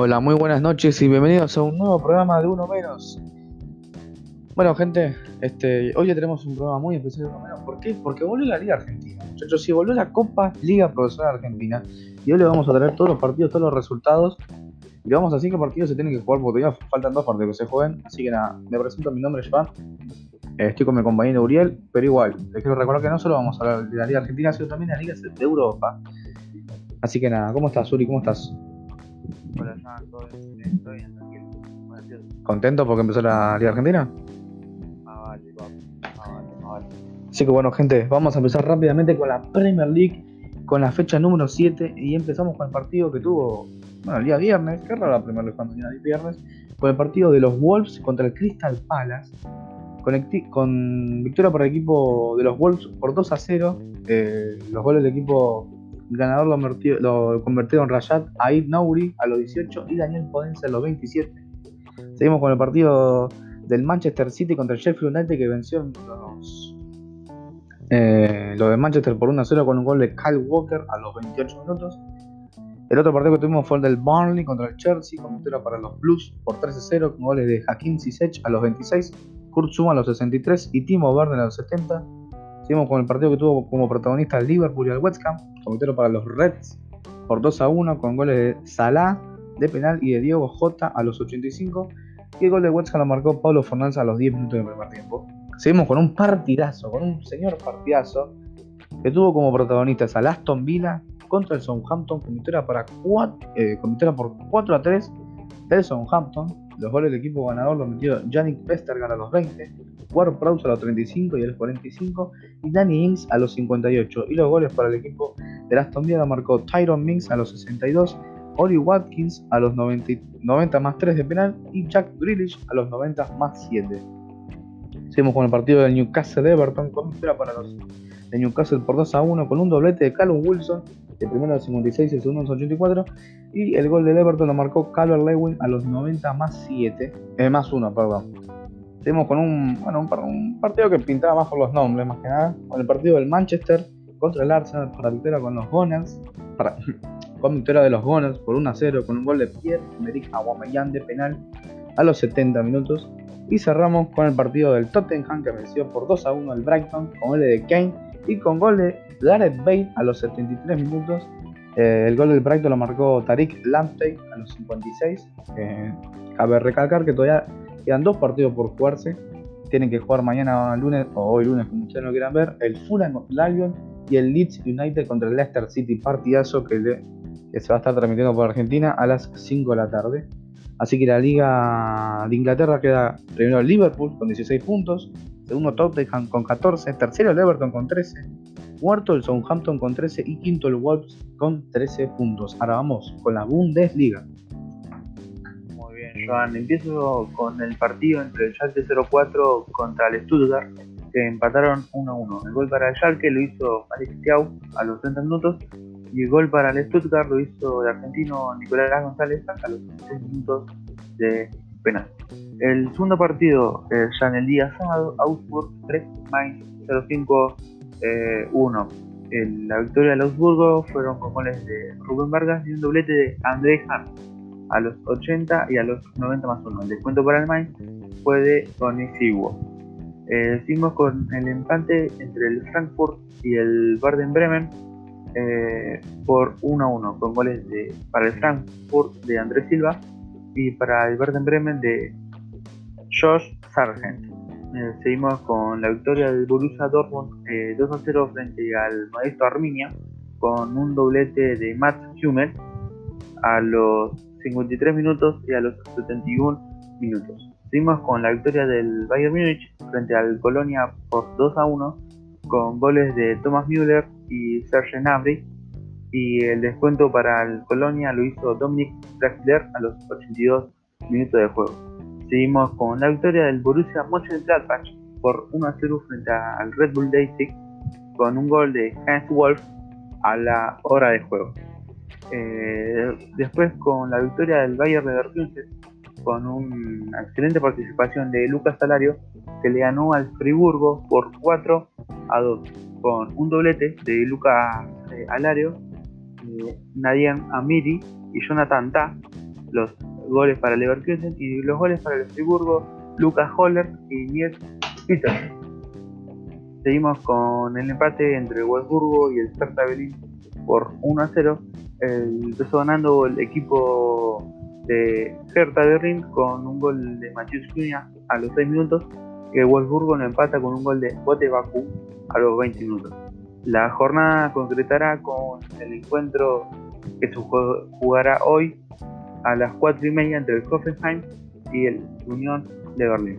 Hola, muy buenas noches y bienvenidos a un nuevo programa de Uno Menos. Bueno, gente, este, hoy ya tenemos un programa muy especial de Uno Menos. ¿Por qué? Porque volvió la Liga Argentina. Muchachos, si volvió la Copa Liga Profesional Argentina. Y hoy le vamos a traer todos los partidos, todos los resultados. Y vamos a cinco partidos se tienen que jugar porque todavía faltan dos partidos que se jueguen. Así que nada, me presento, mi nombre es Joan. Eh, estoy con mi compañero Uriel, pero igual, les quiero recordar que no solo vamos a hablar de la Liga Argentina, sino también de la Liga de Europa. Así que nada, ¿cómo estás, Uri? ¿Cómo estás? Todo tranquilo. ¿Contento porque empezó la Liga Argentina? Ah, vale, papi. Ah, vale, ah, vale. Así que bueno, gente, vamos a empezar rápidamente con la Premier League, con la fecha número 7, y empezamos con el partido que tuvo, bueno, el día viernes, qué raro la Premier League cuando el viernes, con el partido de los Wolves contra el Crystal Palace, con, victoria por el equipo de los Wolves por 2 a 0, eh, los goles del equipo ganador lo, convirtió- lo Rayad Aid Nouri a los 18 y Daniel Podense a los 27. Seguimos con el partido del Manchester City contra el Sheffield United que venció los, eh, lo de Manchester por 1 a 0 con un gol de Kyle Walker a los 28 minutos. El otro partido que tuvimos fue el del Burnley contra el Chelsea, con victoria para los Blues por 3 a 0 con goles de Hakim Ziyech a los 26, Kurt Zuma a los 63 y Timo Werner a los 70. Seguimos con el partido que tuvo como protagonista Liverpool y el West Ham, victoria para los Reds por 2 a 1 con goles de Salah de penal y de Diego Jota a los 85 y el gol de West Ham lo marcó Pablo Fernández a los 10 minutos del primer tiempo. Seguimos con un partidazo, con un señor partidazo que tuvo como protagonistas al Aston Villa contra el Southampton con eh, por 4 a 3 del Southampton. Los goles del equipo ganador los metió Yannick Westergaard a los 20, Ward Prowse a los 35 y a los 45 y Danny Ings a los 58. Y los goles para el equipo del Aston Villa marcó Tyron Mings a los 62, Oli Watkins a los 90, y- 90 más 3 de penal y Jack Grealish a los 90 más 7. Seguimos con el partido del Newcastle Everton con victoria para los de Newcastle por 2 a 1 con un doblete de Callum Wilson, el primero al 56 y el segundo al 84. Y el gol del Everton lo marcó Calvert Lewin a los 90 más 7, eh, más 1, perdón. Con un, bueno, un, par- un partido que pintaba más por los nombres, más que nada, con el partido del Manchester contra el Arsenal para victoria con los Gunners, para, con victoria de los Gunners por 1 a 0 con un gol de Pierre-Emerick Aubameyang de penal a los 70 minutos. Y cerramos con el partido del Tottenham que venció por 2 a 1 al Brighton con gol de Kane y con gol de Gareth Bale a los 73 minutos. Eh, el gol del Brighton lo marcó Tariq Lamptey a los 56. Eh, cabe recalcar que todavía quedan dos partidos por jugarse. Tienen que jugar mañana lunes o hoy lunes, como ustedes lo quieran ver. El Fulham contra el Albion y el Leeds United contra el Leicester City. Partidazo que, se va a estar transmitiendo por Argentina a las 5 de la tarde. Así que la Liga de Inglaterra queda primero el Liverpool con 16 puntos, segundo Tottenham con 14, tercero el Everton con 13, cuarto el Southampton con 13 y quinto el Wolves con 13 puntos. Ahora vamos con la Bundesliga. Joan. Empiezo con el partido entre el Schalke 04 contra el Stuttgart, que empataron 1 a 1. El gol para el Schalke lo hizo Alex Thiaw a los 30 minutos y el gol para el Stuttgart lo hizo el argentino Nicolás González a los 16 minutos de penal. El segundo partido, ya en el día sábado, Augsburg 3, Mainz 05 eh, 1. El- la victoria del Augsburgo fueron con goles de Rubén Vargas y un doblete de André Hahn a los 80 y a los 90 más 1. El descuento para el Mainz fue de Tony Siwo. Eh, seguimos con el empate entre el Frankfurt y el Baden Bremen eh, por 1 a 1, con goles de, para el Frankfurt de Andrés Silva y para el Baden Bremen de Josh Sargent. Eh, seguimos con la victoria del Borussia Dortmund eh, 2 a 0 frente al Modesto Arminia con un doblete de Matt Hummel a los 53 minutos y a los 71 minutos. Seguimos con la victoria del Bayern Múnich frente al Colonia por 2 a 1 con goles de Thomas Müller y Serge Gnabry y el descuento para el Colonia lo hizo Dominic Draxler a los 82 minutos de juego. Seguimos con la victoria del Borussia Mönchengladbach por 1 a 0 frente al Red Bull Leipzig con un gol de Hans Wolf a la hora de juego. Eh, después con la victoria del Bayern Leverkusen con una excelente participación de Lucas Salario que le ganó al Friburgo por 4 a 2 con un doblete de Lucas eh, Alario, eh, Nadian Amiri y Jonathan Ta los goles para Leverkusen y los goles para el Friburgo, Lucas Holler y Niels Peter. Seguimos con el empate entre Wolfsburgo y el Hertha Berlin por 1 a 0. Empezó ganando el equipo de Hertha Berlin con un gol de Matheus Cunha a los 6 minutos que Wolfsburgo lo empata con un gol de Bote Baku a los 20 minutos. La jornada concretará con el encuentro que se jugará hoy a las 4 y media entre el Hoffenheim y el Unión de Berlín.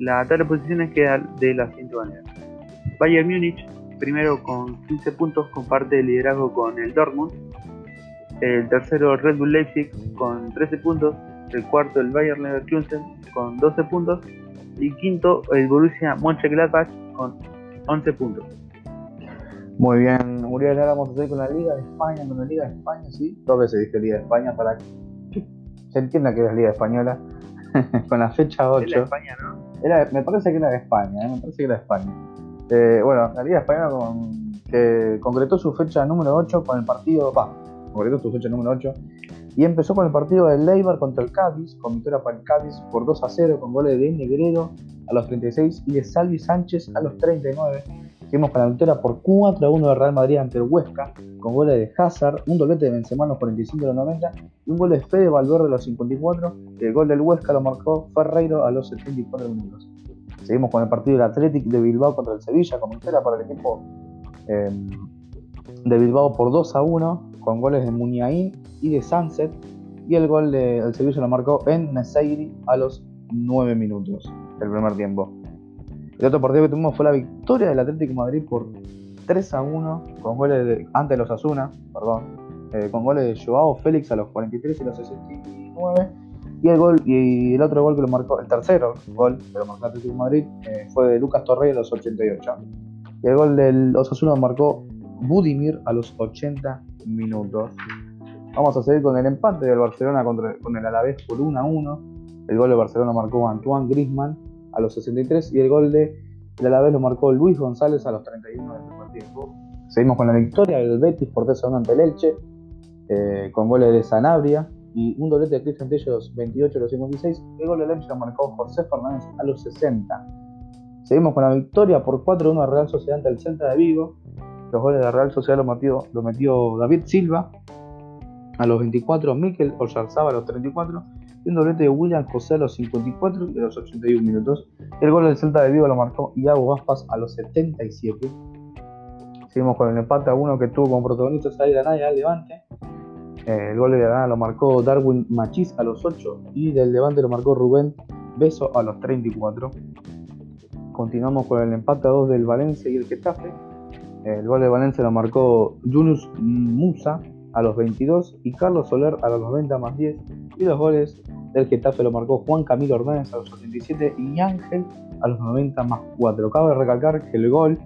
La tabla de posiciones queda de la siguiente manera. Bayern Múnich, primero con 15 puntos, comparte el liderazgo con el Dortmund. El tercero Red Bull Leipzig con 13 puntos. El cuarto el Bayern Leverkusen con 12 puntos. Y quinto el Borussia Mönchengladbach con 11 puntos. Muy bien, Muriel, ahora vamos a seguir con la Liga de España, con la Liga de España, sí. Dos veces dije Liga de España para que se entienda que es Liga Española. con la fecha 8. Era España, ¿no? me parece que era de España, ¿eh? me parece que era de España. Eh, bueno, la Liga Española con, que concretó su fecha número 8 con el partido, va, concretó su fecha número 8 y empezó con el partido del Leibar contra el Cádiz, con victoria para el Cádiz por 2 a 0 con goles de Negrero a los 36 y de Salvi Sánchez a los 39 Seguimos con la victoria por 4 a 1 de Real Madrid ante el Huesca, con goles de Hazard, un doblete de Benzema a los 45 de los 90 y un gol de Fede Valverde a los 54. Y el gol del Huesca lo marcó Ferreiro a los 74 minutos. Seguimos con el partido del Athletic de Bilbao contra el Sevilla, con victoria para el equipo em, de Bilbao por 2 a 1, con goles de Muniain y de Sunset. Y el gol del Sevilla lo marcó en Neseiri a los 9 minutos del primer tiempo. El otro partido que tuvimos fue la victoria del Atlético de Madrid por 3 a 1, con goles de, ante los Asuna, perdón, eh, con goles de Joao Félix a los 43 y los 69. Y el gol, y el otro gol que lo marcó, el tercero gol que lo marcó el Atlético de Madrid eh, fue de Lucas Torrey a los 88. Y el gol del Osasuna lo marcó Budimir a los 80 minutos. Vamos a seguir con el empate del Barcelona contra, con el Alavés por 1 a 1. El gol de Barcelona marcó Antoine Griezmann a los 63 y el gol de, la vez lo marcó Luis González a los 31 del primer tiempo. Seguimos con la victoria del Betis por 3 ante el Elche, eh, con goles de Sanabria y un doblete de Cristian Tello a los 28 a los 56. El gol del Elche lo marcó José Fernández a los 60. Seguimos con la victoria por 4-1 a Real Sociedad ante el Celta de Vigo. Los goles de Real Sociedad lo metió, lo metió David Silva a los 24, Mikel Oyarzaba a los 34 un doblete de William José a los 54 y a los 81 minutos. El gol del Celta de Vigo lo marcó Iago Aspas a los 77. Seguimos con el empate a uno que tuvo como protagonista salir Granada y al Levante. Eh, el gol de Granada lo marcó Darwin Machís a los 8 y del Levante lo marcó Rubén Beso a los 34. Continuamos con el empate a 2 del Valencia y el Getafe. El gol de Valencia lo marcó Yunus Musa a los 22 y Carlos Soler a los 90 más 10 y los goles del Getafe lo marcó Juan Camilo Hernández a los 87 y Ángel a los 90 más 4. Cabe recalcar que el gol,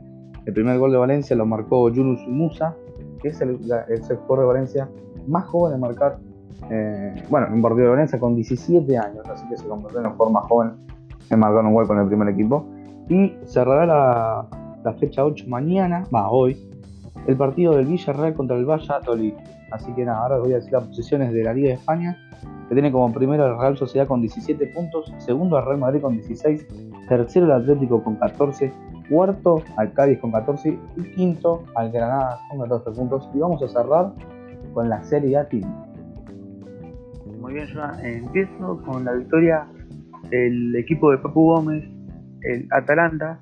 el primer gol de Valencia lo marcó Yunus Musa, que es el, el sector de Valencia más joven de marcar, eh, bueno, en partido de Valencia con 17 años, así que se convirtió en el jugador más joven en marcar un gol con el primer equipo. Y cerrará la, la fecha 8 mañana, va hoy, el partido del Villarreal contra el Valladolid. Así que nada, ahora voy a decir las posiciones de la Liga de España, que tiene como primero el Real Sociedad con 17 puntos, segundo al Real Madrid con 16, tercero el Atlético con 14, cuarto al Cádiz con 14 y quinto al Granada con 14 puntos. Y vamos a cerrar con la Serie A Team. Muy bien, yo empiezo con la victoria del equipo de Papu Gómez, el Atalanta,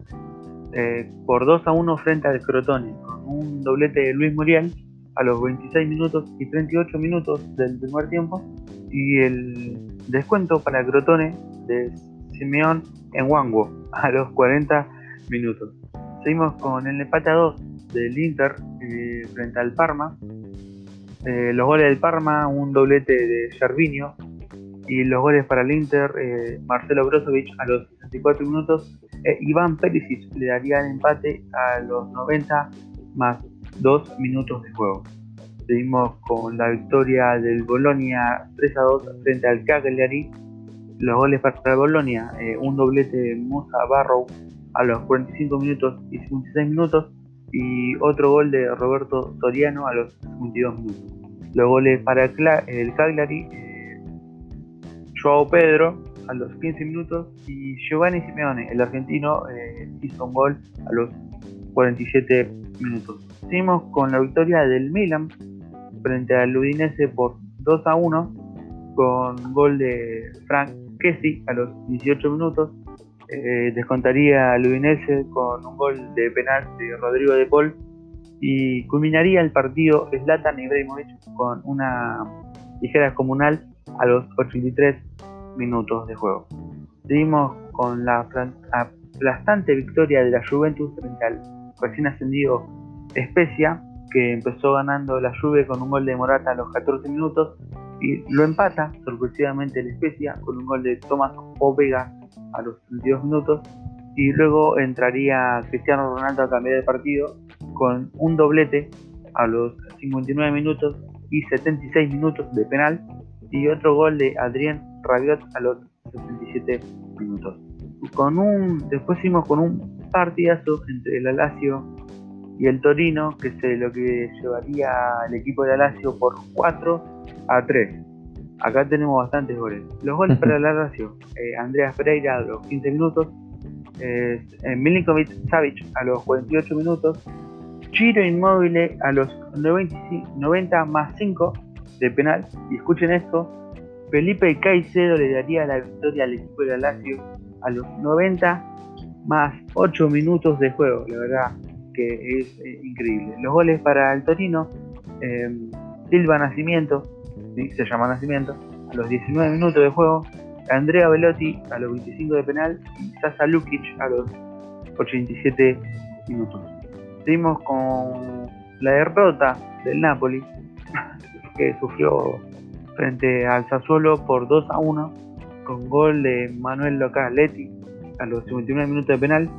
eh, por 2 a 1 frente al Crotone, con un doblete de Luis Muriel a los 26 minutos y 38 minutos del primer tiempo y el descuento para Crotone de Simeón en Wango a los 40 minutos. Seguimos con el empate a 2 del Inter eh, frente al Parma. Eh, los goles del Parma, un doblete de Gervinho y los goles para el Inter, Marcelo Brozovic a los 64 minutos eh, Iván Perisic le daría el empate a los 90 más 2 minutos de juego. Seguimos con la victoria del Bolonia 3 a 2 frente al Cagliari. Los goles para el Bolonia, eh, un doblete de Musa Barrow a los 45 minutos y 56 minutos y otro gol de Roberto Soriano a los 52 minutos. Los goles para el, Cagliari, eh, Joao Pedro a los 15 minutos y Giovanni Simeone, el argentino, eh, hizo un gol a los 47 minutos. Seguimos con la victoria del Milan frente al Udinese por 2 a 1 con gol de Frank Kessi a los 18 minutos. Eh, descontaría al Udinese con un gol de penal de Rodrigo de Paul y culminaría el partido Zlatan Ibrahimovic con una ligera comunal a los 83 minutos de juego. Seguimos con la aplastante victoria de la Juventus frente al recién ascendido Especia, que empezó ganando la Juve con un gol de Morata a los 14 minutos y lo empata sorpresivamente el Especia con un gol de Tomás Ovega a los 32 minutos y luego entraría Cristiano Ronaldo a cambiar de partido con un doblete a los 59 minutos y 76 minutos de penal y otro gol de Adrien Rabiot a los 67 minutos. Con un, después seguimos con un partidazo entre el Alacio y el Torino, que es lo que llevaría al equipo de Alacio por 4 a 3. Acá tenemos bastantes goles. Los goles para el Alacio, eh, Andreas Pereira a los 15 minutos, eh, Milinkovic Savic a los 48 minutos, Chiro Inmóvil a los 90 más 5 de penal. Y escuchen esto, Felipe Caicedo le daría la victoria al equipo de Lazio a los 90 más 8 minutos de juego. La verdad que es eh, increíble. Los goles para el Torino, em, Silva Nacimiento, se llama Nacimiento, a los 19 minutos de juego. Andrea Velotti a los 25 de penal y Sasa Lukic a los 87 minutos. Seguimos con la derrota del Napoli, que sufrió frente al Sassuolo por 2 a 1, con gol de Manuel Localetti a los 59 minutos de penal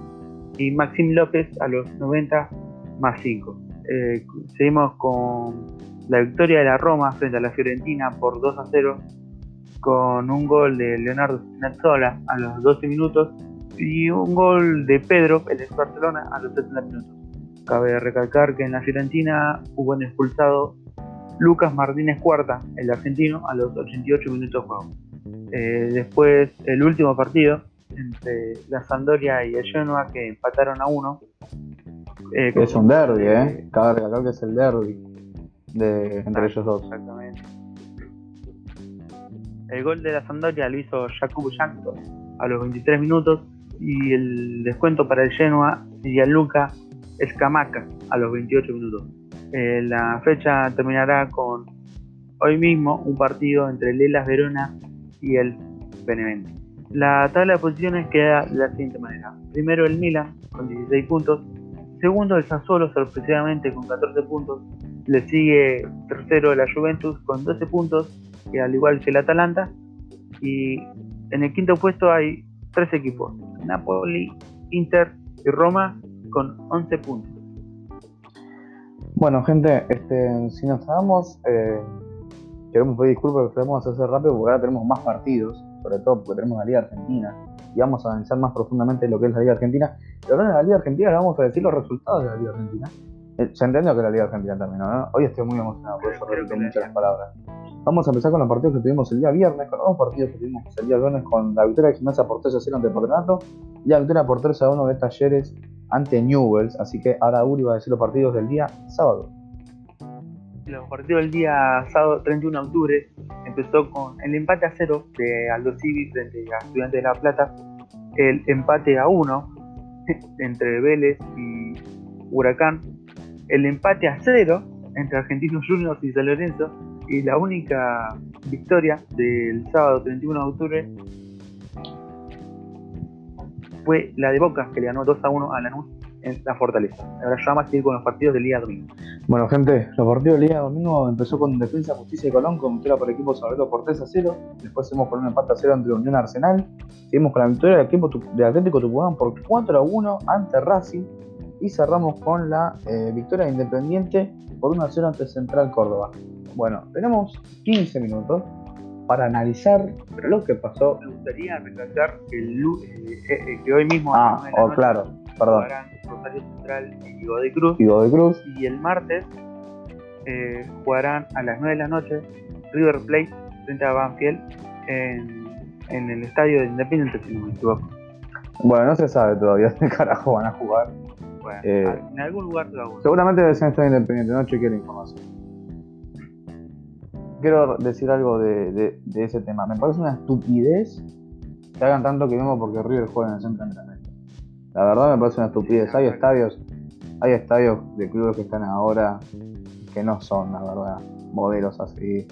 y Maxim López a los 90 más 5. Eh, seguimos con la victoria de la Roma frente a la Fiorentina por 2 a 0 con un gol de Leonardo Spinazzola a los 12 minutos y un gol de Pedro, el ex Barcelona, a los 70 minutos. Cabe recalcar que en la Fiorentina hubo un expulsado Lucas Martínez Cuarta, el argentino, a los 88 minutos de juego. Eh, después, el último partido entre la Sampdoria y el Genoa, que empataron a uno. Eh, es un derby, ¿eh? Cabe recalcar que es el derby de, entre ellos dos. Exactamente. El gol de la Sampdoria lo hizo Jakub Jankto a los 23 minutos y el descuento para el Genoa sería Luca Escamaca a los 28 minutos. Eh, la fecha terminará con hoy mismo un partido entre el Elas Verona y el Benevento. La tabla de posiciones queda de la siguiente manera. Primero el Milan con 16 puntos. Segundo el Sassuolo sorpresivamente con 14 puntos. Le sigue tercero la Juventus con 12 puntos, y al igual que el Atalanta. Y en el quinto puesto hay tres equipos. Napoli, Inter y Roma con 11 puntos. Bueno, gente, este, si nos damos, eh, queremos pedir disculpas, pero queremos hacer rápido porque ahora tenemos más partidos, sobre todo porque tenemos la Liga Argentina y vamos a analizar más profundamente lo que es la Liga Argentina. Pero ahora en la Liga Argentina le vamos a decir los resultados de la Liga Argentina. Eh, se entendió que la Liga Argentina terminó, ¿no? Hoy estoy muy emocionado, por eso repito muchas palabras. Vamos a empezar con los partidos que tuvimos el día viernes, con los dos partidos que tuvimos el día viernes, con la victoria de Gimnasia por 3 a 0 ante Patronato y la victoria por 3 a 1 de Talleres ante Newells. Así que ahora Uri va a decir los partidos del día sábado. Los partidos del día sábado 31 de octubre empezó con el empate a 0 de Aldo Civi frente a Estudiantes de La Plata, el empate a 1 entre Vélez y Huracán, el empate a 0 entre Argentinos Juniors y San Lorenzo y la única victoria del sábado 31 de octubre fue la de Boca, que le ganó 2 a 1 a Lanús en la Fortaleza. Ahora ya vamos a seguir con los partidos del día domingo. Bueno, gente, los partidos del día domingo empezó con Defensa, Justicia y Colón, con victoria por el equipo Sabreto por 3 a 0. Después seguimos con un empate a 0 entre Unión Arsenal. Seguimos con la victoria del equipo de Atlético Tucumán por 4 a 1 ante Racing. Y cerramos con la eh, victoria de Independiente por 1 a 0 ante Central Córdoba. Bueno, tenemos 15 minutos para analizar lo que pasó. Me gustaría recalcar que, el, eh, eh, que hoy mismo ah, oh, claro, perdón. Rosario Central y Godoy Cruz. Y Cruz. Y el martes eh, jugarán a las 9 de la noche River Plate frente a Banfield en, en el estadio de Independiente, si no me equivoco. Bueno, no se sabe todavía qué carajo van a jugar. Bueno, Eh, en algún lugar de la. Seguramente debe ser en Estadio Independiente, no chequeé la información. Quiero decir algo de, de- de ese tema. Me parece una estupidez que hagan tanto que mismo porque River juega en el centro de entrenamiento. La verdad me parece una estupidez. Hay estadios, hay estadios de clubes que están ahora que no son, la verdad, modelos así.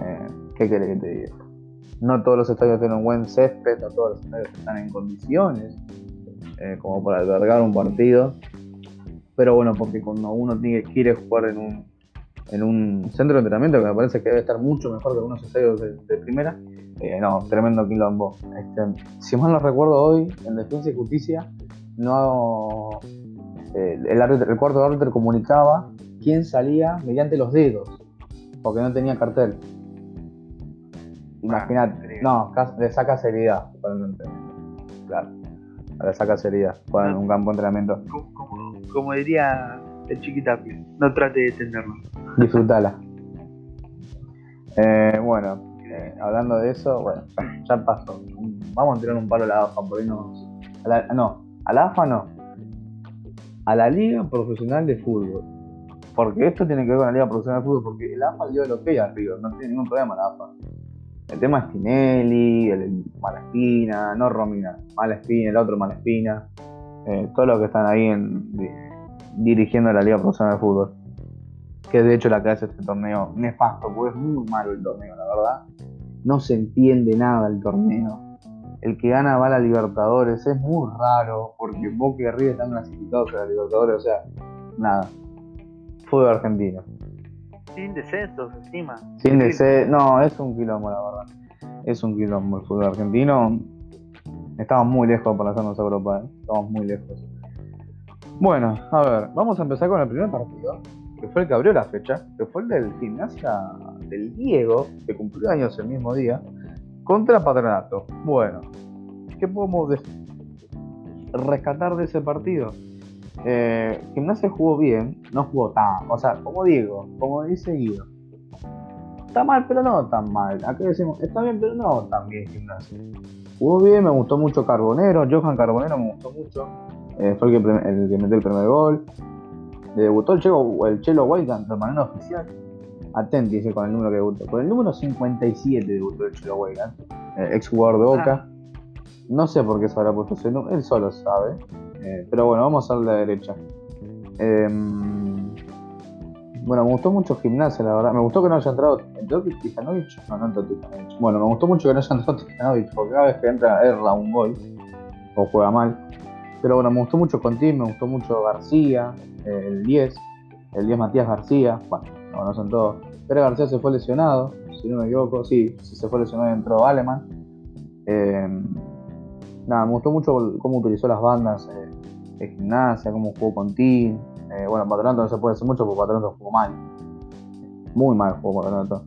Eh, ¿Qué querés que te diga? No todos los estadios tienen un buen césped, no todos los estadios están en condiciones eh, como para albergar un partido. Pero bueno, porque cuando uno tiene- quiere jugar en un, en un centro de entrenamiento, que me parece que debe estar mucho mejor que algunos estadios de, de primera, eh, no, tremendo quilombo. Este, si mal no recuerdo hoy, en Defensa y Justicia, no eh, el, árbitro- el cuarto árbitro comunicaba quién salía mediante los dedos, porque no tenía cartel. Imagínate, Ah, no, le saca seriedad para el entrenamiento. Claro, le saca seriedad para un campo de entrenamiento. Como, como- como diría el chiquitapio, no trate de tenerlo. Disfrutala. Eh, bueno, eh, hablando de eso, bueno, ya, pasó. Vamos a tirar un palo a la AFA, por ahí nos- a la- no, a la AFA no. A la Liga Profesional de Fútbol. Porque esto tiene que ver con la Liga Profesional de Fútbol, porque el AFA dio el ok a River, no tiene ningún problema la AFA. El tema es Tinelli, el, el Malaspina, no Romina, Malaspina, el otro Malaspina, eh, todos los que están ahí en, dirigiendo la Liga Profesional de Fútbol que de hecho la que hace este torneo nefasto, porque es muy malo el torneo, la verdad. No se entiende nada el torneo. El que gana va a la Libertadores, es muy raro, porque Boca y River están clasificados a la Libertadores, o sea, nada. Fútbol argentino. Sin descensos encima. Sin deseo, no, es un quilombo, la verdad. Es un quilombo el fútbol argentino. Estamos muy lejos para hacernos Europa, ¿eh? estamos muy lejos. Bueno, a ver, vamos a empezar con el primer partido, que fue el que abrió la fecha, que fue el del gimnasia del Diego, que cumplió años el mismo día, contra Patronato. Bueno, ¿qué podemos de- rescatar de ese partido? Eh, gimnasia jugó bien, no jugó tan, o sea, como digo, como dice Guido, está mal, pero no tan mal. Acá decimos, está bien, pero no tan bien Gimnasia. Jugó bien, me gustó mucho Carbonero, Johan Carbonero me gustó mucho. Eh, fue el que, prim- el que metió el primer gol. Le debutó el Chelo, el Chelo de manera oficial. Atenti dice con el número que debutó. Con el número 57 debutó el Chelo Weigand, eh, ex jugador de Boca. No sé por qué se habrá puesto ese número, él solo sabe. Eh, pero bueno, vamos a la derecha. Em, bueno, me gustó mucho gimnasia, la verdad. Me gustó que no haya entrado. ¿Entró Tijanovic? No, no entró Tijanovic. Bueno, me gustó mucho que no haya entrado Tijanovic, porque cada vez que entra erra un gol. O juega mal. Pero bueno, me gustó mucho Contín, me gustó mucho García, eh, el 10. El 10 Matías García. Bueno, lo conocen todos. Pero García se fue lesionado, si no me equivoco. Sí, se fue lesionado y entró Aleman. Em, nada, me gustó mucho cómo utilizó las bandas eh, gimnasia, cómo jugó con Team. Eh, bueno, Patronato no se puede decir mucho porque Patronato jugó mal. Muy mal jugó Patronato.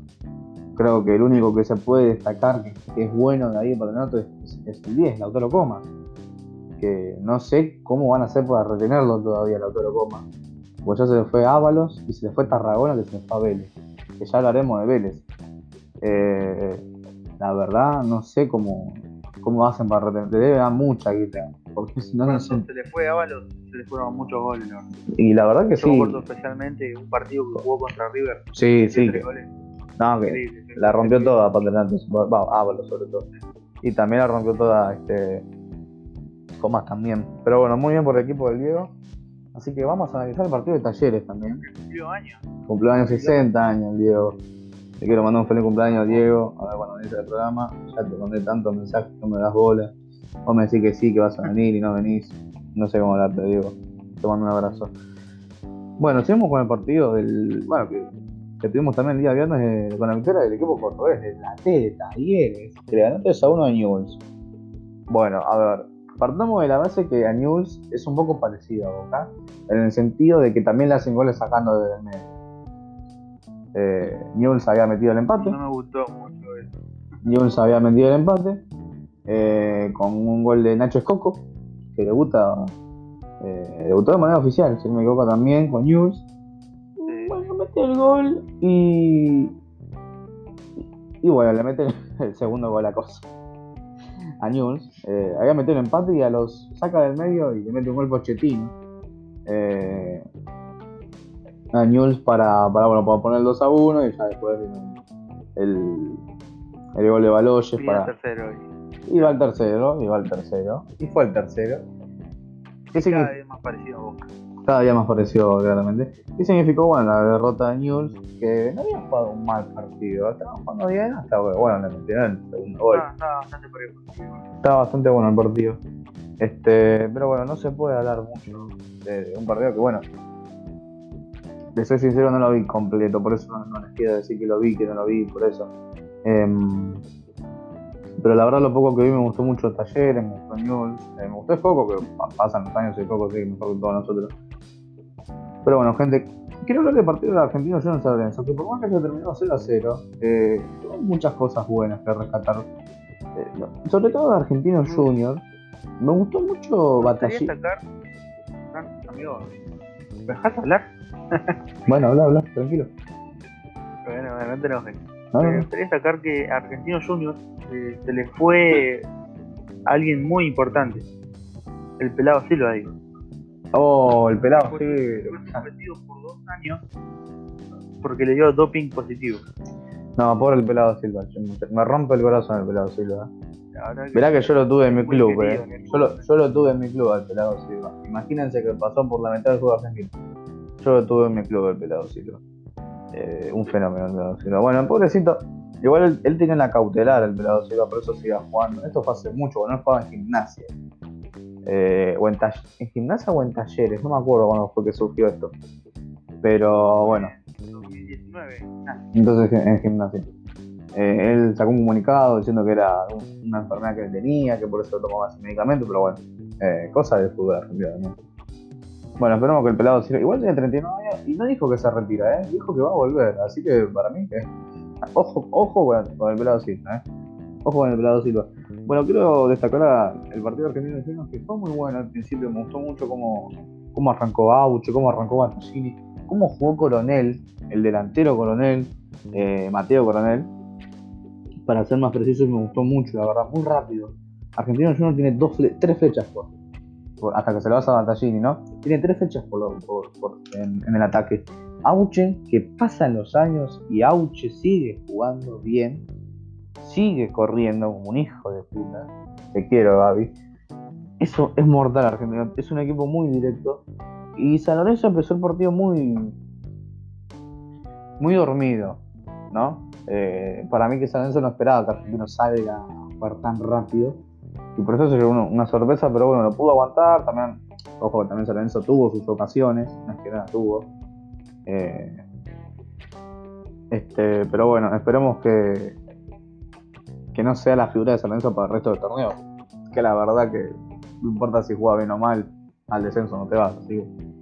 Creo que el único que se puede destacar que, es bueno de ahí de Patronato es, es- es el 10, Lautaro Comas. Que no sé cómo van a hacer para retenerlo todavía, Lautaro Comas. Pues ya se le fue Ábalos y se le fue Tarragona que se le fue a Vélez. Que ya hablaremos de Vélez. Eh, la verdad, no sé cómo, cómo hacen para retener. Le debe dar mucha guita. Porque si no, no sé. se le fue a Ábalos, se le fueron muchos goles. la. Y la verdad que Yo sí. recuerdo especialmente un partido que jugó contra River. Sí, sí. No, que Increíble. la rompió toda Patronato. Va, Ábalos sobre todo. Y también la rompió toda este. Comas también. Pero bueno, muy bien por el equipo del Diego. Así que vamos a analizar el partido de talleres también. Cumplió años. Cumpleaños 60 años el Diego. Te quiero mandar un feliz cumpleaños Diego. A ver cuando venís al programa. Ya te mandé tantos mensajes, no me das bola. Vos me decís que sí, que vas a venir y no venís. No sé cómo hablarte, Diego. Te mando un abrazo. Bueno, seguimos con el partido del. Bueno, que, que tuvimos también el día viernes eh, con la victoria del equipo cordobés, de la T de Talleres, que le ganó 3 a 1 a Newell's. Bueno, a ver, partamos de la base que a Newell's es un poco parecido a Boca, en el sentido de que también le hacen goles sacando desde el medio. Eh, Newell's había metido el empate. No me gustó mucho eso. Newell's había metido el empate eh, con un gol de Nacho Escoco, que debuta, eh, debutó de manera oficial, si no me equivoco también, con Newell's. Sí. Bueno, mete el gol y. Y bueno, le mete el segundo gol a cosa. A Newell's. Eh, había metido el empate y a los saca del medio y le mete un gol Pochettino. Eh, a Newell's para, para, bueno, para poner el 2 a 1 y ya después el, el gol de Baloyes Y para. tercero. Y Iba al tercero, iba al tercero. Y fue el tercero. ¿Qué cada vez más parecido a Boca. Cada día más pareció claramente. ¿Qué significó? Bueno, la derrota de Newell's, que no había jugado un mal partido. Estaba jugando bien hasta bueno, le metieron el segundo gol. Ah, estaba bastante parejo. Estaba bastante bueno el partido. Este, pero bueno, no se puede hablar mucho de, de un partido que bueno. De ser sincero no lo vi completo, por eso no, no les quiero decir que lo vi, que no lo vi, por eso. Em, pero la verdad lo poco que vi me gustó mucho Talleres, me gustó Newell's, eh, me gustó el Coco, que pa- pasan los años y el Coco sigue mejor que todos nosotros. Pero bueno, gente, quiero hablar del partido de Argentino Juniors San que por más que se terminó 0 a 0, eh, tuvo muchas cosas buenas que rescatar. Eh, no, sobre todo de Argentinos Juniors, me gustó mucho Fran, amigo, ¿me dejas hablar? Bueno, habla, habla, tranquilo. Bueno, no te enojes. Me gustaría destacar que a Argentinos Juniors eh, se le fue alguien muy importante. El pelado Silva, digo. Oh, el pelado, Fue, sí. fue suspendido por dos años porque le dio doping positivo. No, pobre el pelado Silva. Me rompe el corazón el pelado Silva. Verá que yo lo tuve en mi club, querido eh. Yo lo, yo lo tuve en mi club al pelado Silva. Imagínense que pasó por la mitad del fútbol argentino. Yo lo tuve en mi club el pelado Silva. Eh, un fenómeno el pelado Silva. Bueno, el pobrecito, igual él, él tenía la cautelar el pelado Silva, por eso siga jugando. Esto fue hace mucho, cuando él jugaba en gimnasia. Eh, o en, gimnasia o en talleres, no me acuerdo cuándo fue que surgió esto. Pero bueno, 2019. Ah, entonces en gimnasia. Eh, él sacó un comunicado diciendo que era un- una enfermedad que él tenía, que por eso tomaba ese medicamento, pero bueno, eh, cosa del fútbol argentino. Bueno, esperemos que el pelado siga. Igual tiene 39 años y no dijo que se retira, ¿eh? dijo que va a volver. Así que para mí, ojo, ojo con, el pelado Silva, ¿eh? Ojo con el pelado Silva. Bueno, quiero destacar el partido argentino de Juniors, que fue muy bueno al principio. Me gustó mucho cómo, cómo arrancó Auche, cómo arrancó Battaglini, cómo jugó Coronel, el delantero Coronel, eh, Mateo Coronel. Para ser más preciso, me gustó mucho, la verdad, muy rápido. Argentino Juniors tiene dos fle- tres flechas por, por- hasta que se lo vas a Battaglini, ¿no? Tiene tres flechas por- por- en, en el ataque. Auche, que pasan los años y Auche sigue jugando bien, sigue corriendo como un hijo de puta. Te quiero, Gaby. Eso es mortal, Argentina. Es un equipo muy directo. Y San Lorenzo empezó el partido muy. muy dormido, ¿no? Eh, para mí que San Lorenzo no esperaba que Argentino salga a jugar tan rápido. Y por eso se llevó una, sorpresa, pero bueno, lo pudo aguantar. También, ojo, que también San Lorenzo tuvo sus ocasiones, no es que nada tuvo. Eh, este, pero bueno, esperemos que, que no sea la figura de San Lorenzo para el resto del torneo. Que la verdad que no importa si juega bien o mal, al descenso no te vas. Así que,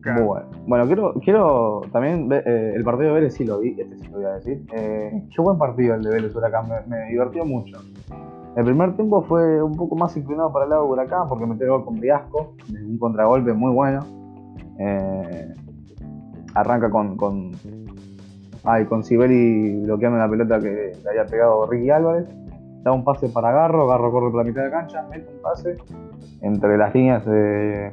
Claro. muy bueno. Bueno, quiero, quiero también ver, eh, el partido de Vélez sí lo vi, este sí lo voy a decir. Eh, qué buen partido el de Vélez Huracán, me, me divirtió mucho. El primer tiempo fue un poco más inclinado para el lado de Huracán porque metió el gol con Briasco, un contragolpe muy bueno. Eh, arranca con, con, ay, con Sibeli bloqueando la pelota que le había pegado Ricky Álvarez. Da un pase para Garro, Garro corre por la mitad de cancha, mete un pase entre las líneas de,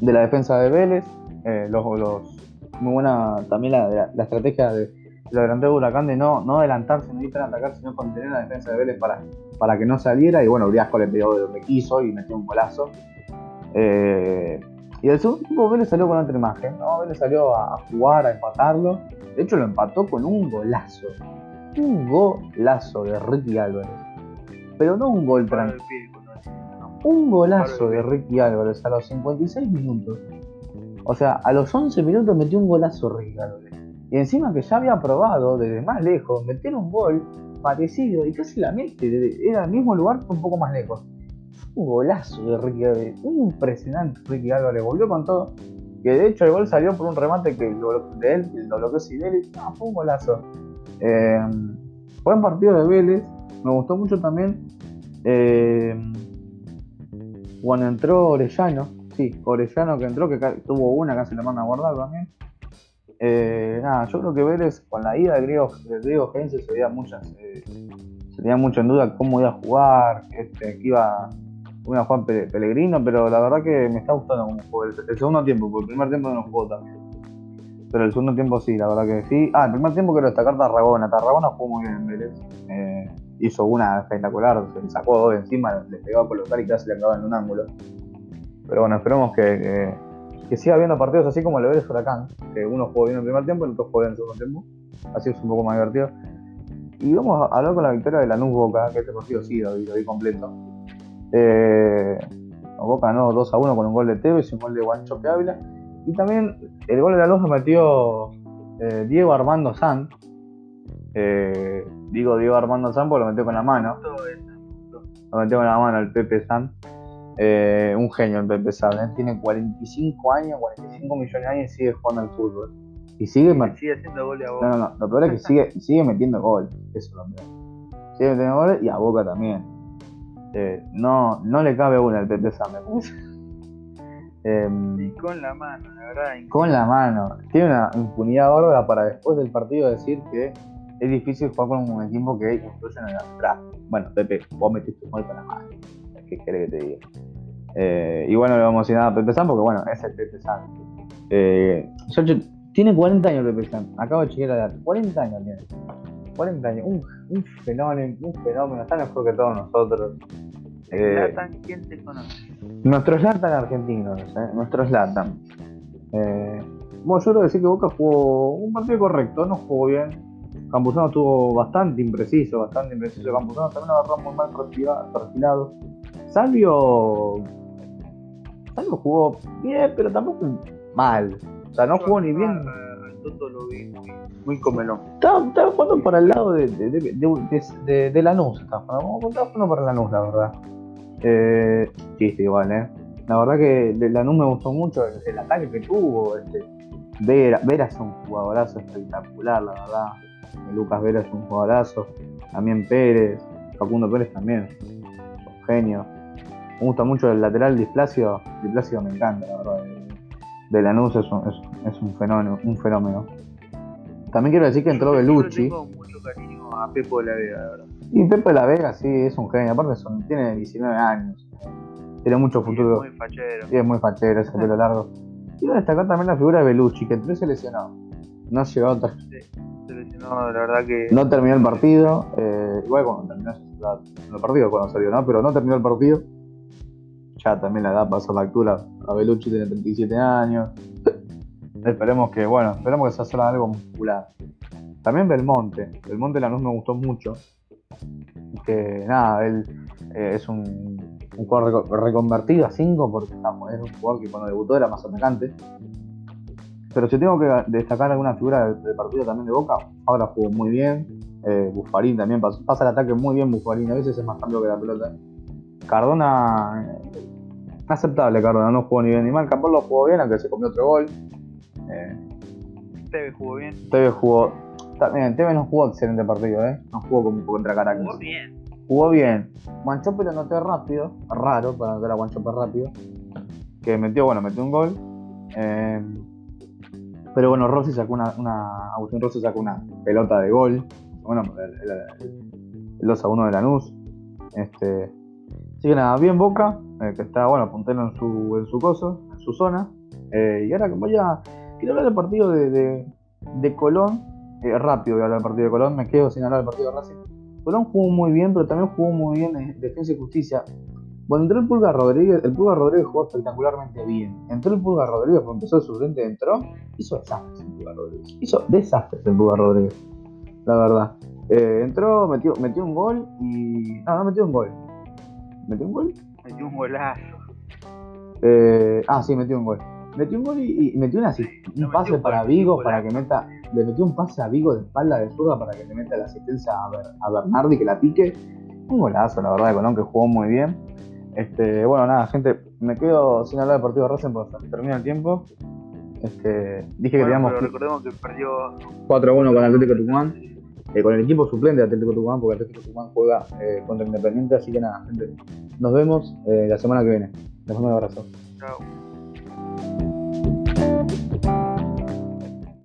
la defensa de Vélez. Eh, los, los- muy buena también la, la- la estrategia de lo delantero de Huracán de no, no adelantarse, no a atacar, sino contener la defensa de Vélez para, para que no saliera. Y bueno, Briasco le pegó de donde quiso y metió un golazo. Eh, y el segundo tiempo Vélez salió con otra imagen, ¿no? Vélez salió a, a jugar, a empatarlo. De hecho lo empató con un golazo. Un golazo de Ricky Álvarez. Pero no un gol tranquilo. Un golazo de Ricky Álvarez a los 56 minutos. O sea, a los 11 minutos metió un golazo Ricky Álvarez. Y encima que ya había probado desde más lejos meter un gol parecido y casi la mete. Era el mismo lugar, pero un poco más lejos. Un golazo de Ricky Álvarez. Impresionante Ricky Álvarez. Volvió con todo. Que de hecho el gol salió por un remate que lo, de él, lo bloqueó Sibeli. No, fue un golazo. Eh, buen partido de Vélez. Me gustó mucho también. eh, cuando entró Orellano, sí, Orellano que entró, que tuvo una, casi la manda a guardar también. Eh, nada, yo creo que Vélez con la ida del griego, griego Gense se veía muchas, eh, tenía mucho en duda cómo iba a jugar, este, que iba, iba a jugar Pellegrino, pero la verdad que me está gustando cómo jugó el, segundo tiempo, porque el primer tiempo no jugó también. Pero el segundo tiempo sí, la verdad que sí. Ah, el primer tiempo quiero destacar Tarragona. Tarragona jugó muy bien en Vélez. Eh, hizo una espectacular, se sacó dos encima, le pegó a colocar y casi le acababa en un ángulo. Pero bueno, esperemos que que siga habiendo partidos así como el Everest Huracán, que uno jugó bien en el primer tiempo y el otro jugó bien en el segundo tiempo. Así es un poco más divertido. Y vamos a hablar con la victoria de Lanús Boca, que este partido sí lo vi, completo. Eh, Boca no 2 a 1 con un gol de Tevez y un gol de Guanchope Ávila. Y también el gol de Lanús lo metió eh, Diego Armando San. Eh, digo Diego Armando San porque lo metió con la mano. Lo metió con la mano el Pepe San. Eh, un genio el Pepe Sable, tiene 45 años, 45 millones de años y sigue jugando al fútbol. Y sigue, sigue haciendo goles a Boca. No, no, no, lo peor es que sigue, sigue metiendo gol. Eso es lo peor. Sigue metiendo goles y a Boca también. Eh, no, no le cabe una al Pepe Sable. Em, y con la mano, la verdad. Con la mano. Tiene una impunidad bárbara para después del partido decir que es difícil jugar con un equipo que incluye en el atrás. Bueno, Pepe, vos metiste un gol con la mano. ¿Qué querés que te diga? Eh, y bueno, le vamos a decir nada a Pepe San porque bueno, es el Pepe San. Eh, tiene 40 años Pepe San, acabo de chequear la edad. 40 años tiene. 40 años, un, un fenómeno, un fenómeno, está mejor que todos nosotros. Eh, ¿quién te conoce? Nuestros Latan argentinos, eh, nuestros Latan. Eh, bueno, yo creo que decir que Boca jugó un partido correcto, no jugó bien. Campuzano estuvo bastante impreciso, bastante impreciso. Campuzano también agarró muy mal perfilado. Salvio Salvio jugó bien, pero tampoco mal. O sea, no jugó ni bien. Al Toto lo vi muy, muy comelón. Estaba, jugando para el lado de, de, de, de, Lanús. Estaba jugando para Lanús, la verdad. Eh, chiste igual, ¿eh? La verdad que de Lanús me gustó mucho el, ataque que tuvo. Este, Vera, Vera es un jugadorazo espectacular, la verdad. Lucas Vera es un jugadorazo. También Pérez, Facundo Pérez también. genio. Me gusta mucho el lateral Displacio. Displacio me encanta, la verdad. De Lanús es un, es, un, fenómeno, un fenómeno. También quiero decir que entró Belucci. Yo tengo mucho cariño a Pepo de la Vega, la verdad. Y Pepo de la Vega sí, es un genio. Aparte son, tiene 19 años. Tiene mucho futuro. Es muy fachero. Y es muy fachero, ese pelo largo. Quiero destacar también la figura de Belucci, que entró y se lesionó. No llegó a sí, se lesionó, la verdad que. No terminó el partido. Eh, igual cuando terminó el partido, cuando salió, ¿no? Pero no terminó el partido ya también la edad pasó factura. A Belucci tiene 37 años. esperemos que, bueno, esperemos que se haga algo muscular. También Belmonte. Belmonte la luz me gustó mucho. Que nada, él eh, es un, jugador reconvertido a 5 porque es un jugador que cuando debutó era más atacante. Pero si tengo que destacar alguna figura del, partido también de Boca, ahora jugó muy bien. Eh, Buffarín también pasa, el ataque muy bien Buffarín, a veces es más cambio que la pelota. Cardona, aceptable Cardona, no jugó ni bien ni mal. lo jugó bien, aunque se comió otro gol. Eh, Tevez jugó bien. Tevez jugó. También, Tevez no jugó excelente partido, ¿eh? No jugó como contra Caracas. Jugó bien. Jugó bien. Guanchope lo noté rápido, raro para notar a Guanchope rápido. Que metió, bueno, metió un gol. Eh, pero bueno, Rossi sacó una, una. Agustín Rossi sacó una pelota de gol. Bueno, el, el 2 a 1 de Lanús. Este, Así que nada, bien Boca, eh, que está, bueno, puntero en su, en su coso, en su zona. Eh, y ahora voy a. Quiero hablar del partido de, de, Colón. Eh, rápido voy a hablar del partido de Colón, me quedo sin hablar del partido de Racing. Colón jugó muy bien, pero también jugó muy bien en Defensa y Justicia. Cuando entró el Pulga Rodríguez, el Pulga Rodríguez jugó espectacularmente bien. Entró el Pulga Rodríguez, cuando empezó el suplente, entró, hizo desastres el Pulga Rodríguez. Hizo desastres el Pulga Rodríguez, la verdad. entró, metió, metió un gol y. No, no metió un gol ¿Metió un gol? Metió un golazo. Eh, ah, sí, metió un gol. Metió un gol y, metió una, un pase para Vigo para que meta. Le metió un pase a Vigo de espalda de zurda para que le meta la asistencia a, a Bernardi que la pique. Un golazo, la verdad, de Colón que jugó muy bien. Este, bueno, nada, gente, me quedo sin hablar del partido de Racing porque termina el tiempo. Este, dije que teníamos. Pero recordemos que perdió 4-1 con el Atlético Tucumán. Eh, con el equipo suplente de Atlético Tucumán, porque Atlético Tucumán juega eh, contra Independiente, así que nada, nos vemos eh, la semana que viene. Les mando un abrazo. Chao.